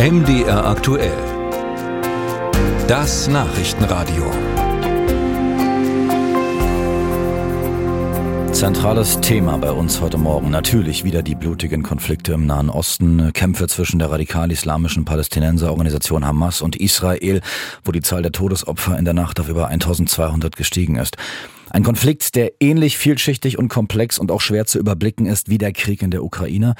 MDR aktuell. Das Nachrichtenradio. Zentrales Thema bei uns heute Morgen. Natürlich wieder die blutigen Konflikte im Nahen Osten, Kämpfe zwischen der radikal-islamischen Palästinenserorganisation Hamas und Israel, wo die Zahl der Todesopfer in der Nacht auf über 1200 gestiegen ist. Ein Konflikt, der ähnlich vielschichtig und komplex und auch schwer zu überblicken ist wie der Krieg in der Ukraine.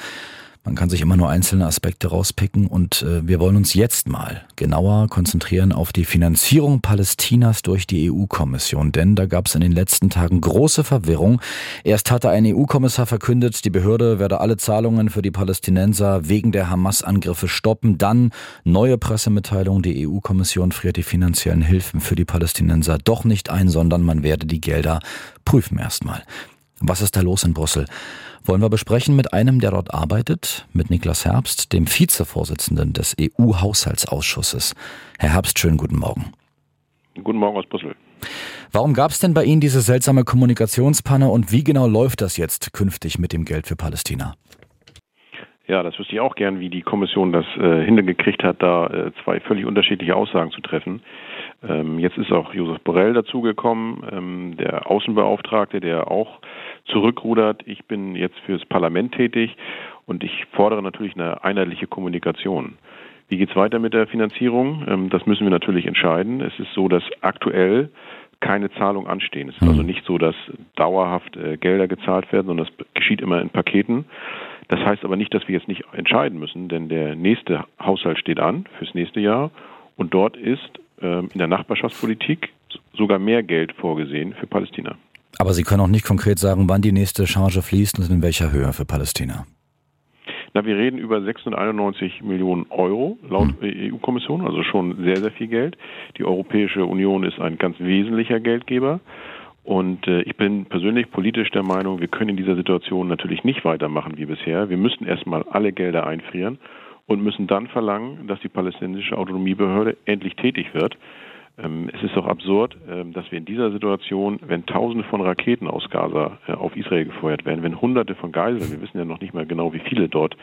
Man kann sich immer nur einzelne Aspekte rauspicken und äh, wir wollen uns jetzt mal genauer konzentrieren auf die Finanzierung Palästinas durch die EU-Kommission, denn da gab es in den letzten Tagen große Verwirrung. Erst hatte ein EU-Kommissar verkündet, die Behörde werde alle Zahlungen für die Palästinenser wegen der Hamas-Angriffe stoppen. Dann neue Pressemitteilung, die EU-Kommission friert die finanziellen Hilfen für die Palästinenser doch nicht ein, sondern man werde die Gelder prüfen erstmal. Was ist da los in Brüssel? Wollen wir besprechen mit einem, der dort arbeitet, mit Niklas Herbst, dem Vizevorsitzenden des EU-Haushaltsausschusses. Herr Herbst, schönen guten Morgen. Guten Morgen aus Brüssel. Warum gab es denn bei Ihnen diese seltsame Kommunikationspanne und wie genau läuft das jetzt künftig mit dem Geld für Palästina? Ja, das wüsste ich auch gern, wie die Kommission das äh, hingekriegt hat, da äh, zwei völlig unterschiedliche Aussagen zu treffen. Ähm, jetzt ist auch Josef Borrell dazugekommen, ähm, der Außenbeauftragte, der auch zurückrudert. Ich bin jetzt fürs Parlament tätig und ich fordere natürlich eine einheitliche Kommunikation. Wie geht es weiter mit der Finanzierung? Ähm, das müssen wir natürlich entscheiden. Es ist so, dass aktuell keine Zahlungen anstehen. Es ist also hm. nicht so, dass dauerhaft äh, Gelder gezahlt werden, sondern das geschieht immer in Paketen. Das heißt aber nicht, dass wir jetzt nicht entscheiden müssen, denn der nächste Haushalt steht an fürs nächste Jahr und dort ist ähm, in der Nachbarschaftspolitik sogar mehr Geld vorgesehen für Palästina. Aber Sie können auch nicht konkret sagen, wann die nächste Charge fließt und in welcher Höhe für Palästina. Na, wir reden über 691 Millionen Euro laut hm. EU-Kommission, also schon sehr, sehr viel Geld. Die Europäische Union ist ein ganz wesentlicher Geldgeber. Und äh, ich bin persönlich politisch der Meinung, wir können in dieser Situation natürlich nicht weitermachen wie bisher. Wir müssen erstmal alle Gelder einfrieren und müssen dann verlangen, dass die palästinensische Autonomiebehörde endlich tätig wird. Ähm, es ist doch absurd, ähm, dass wir in dieser Situation, wenn Tausende von Raketen aus Gaza äh, auf Israel gefeuert werden, wenn Hunderte von Geiseln, wir wissen ja noch nicht mal genau, wie viele dort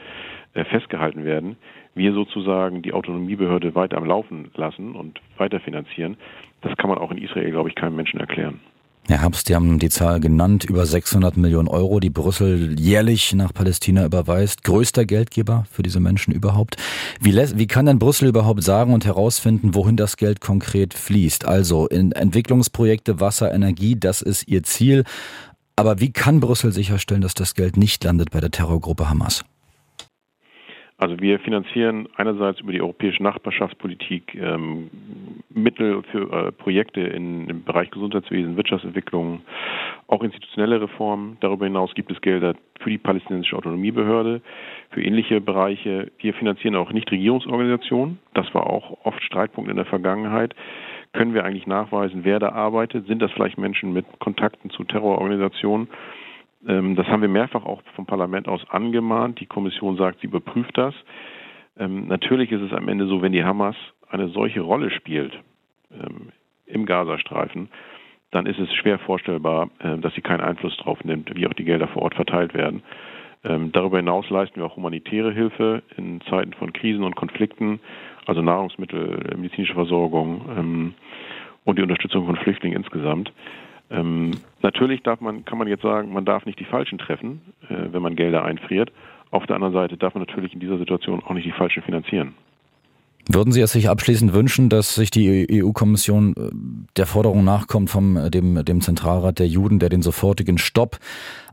äh, festgehalten werden, wir sozusagen die Autonomiebehörde weiter am Laufen lassen und weiterfinanzieren. Das kann man auch in Israel, glaube ich, keinem Menschen erklären. Herr Herbst, Sie haben die Zahl genannt, über 600 Millionen Euro, die Brüssel jährlich nach Palästina überweist. Größter Geldgeber für diese Menschen überhaupt. Wie, wie kann denn Brüssel überhaupt sagen und herausfinden, wohin das Geld konkret fließt? Also in Entwicklungsprojekte, Wasser, Energie, das ist Ihr Ziel. Aber wie kann Brüssel sicherstellen, dass das Geld nicht landet bei der Terrorgruppe Hamas? Also wir finanzieren einerseits über die europäische Nachbarschaftspolitik ähm, Mittel für äh, Projekte in, im Bereich Gesundheitswesen, Wirtschaftsentwicklung, auch institutionelle Reformen. Darüber hinaus gibt es Gelder für die palästinensische Autonomiebehörde, für ähnliche Bereiche. Wir finanzieren auch Nichtregierungsorganisationen. Das war auch oft Streitpunkt in der Vergangenheit. Können wir eigentlich nachweisen, wer da arbeitet? Sind das vielleicht Menschen mit Kontakten zu Terrororganisationen? Ähm, das haben wir mehrfach auch vom Parlament aus angemahnt. Die Kommission sagt, sie überprüft das. Ähm, natürlich ist es am Ende so, wenn die Hamas eine solche Rolle spielt ähm, im Gazastreifen, dann ist es schwer vorstellbar, äh, dass sie keinen Einfluss darauf nimmt, wie auch die Gelder vor Ort verteilt werden. darüber hinaus leisten wir auch humanitäre Hilfe in Zeiten von Krisen und Konflikten, also Nahrungsmittel, medizinische Versorgung und die Unterstützung von Flüchtlingen insgesamt. Ähm, natürlich darf man, kann man jetzt sagen, man darf nicht die Falschen treffen, äh, wenn man Gelder einfriert. Auf der anderen Seite darf man natürlich in dieser Situation auch nicht die Falschen finanzieren. Würden Sie es sich abschließend wünschen, dass sich die EU-Kommission äh, der Forderung nachkommt vom äh, dem, dem Zentralrat der Juden, der den sofortigen Stopp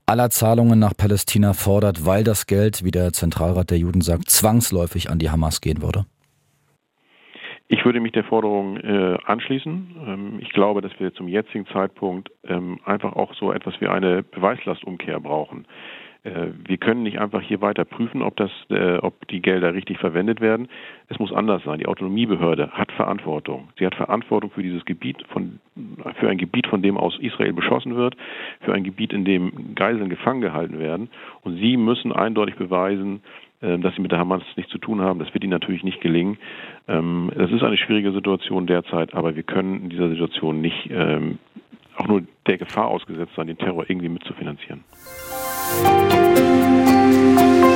aller Zahlungen nach Palästina fordert, weil das Geld, wie der Zentralrat der Juden sagt, zwangsläufig an die Hamas gehen würde? Ich würde mich der Forderung äh, anschließen. Ähm, ich glaube, dass wir zum jetzigen Zeitpunkt ähm, einfach auch so etwas wie eine Beweislastumkehr brauchen. Äh, wir können nicht einfach hier weiter prüfen, ob, das, äh, ob die Gelder richtig verwendet werden. Es muss anders sein. Die Autonomiebehörde hat Verantwortung. Sie hat Verantwortung für dieses Gebiet, von, für ein Gebiet, von dem aus Israel beschossen wird, für ein Gebiet, in dem Geiseln gefangen gehalten werden. Und sie müssen eindeutig beweisen, dass sie mit der Hamas nichts zu tun haben. Das wird ihnen natürlich nicht gelingen. Ähm, das ist eine schwierige Situation derzeit, aber wir können in dieser Situation nicht ähm, auch nur der Gefahr ausgesetzt sein, den Terror irgendwie mitzufinanzieren. Musik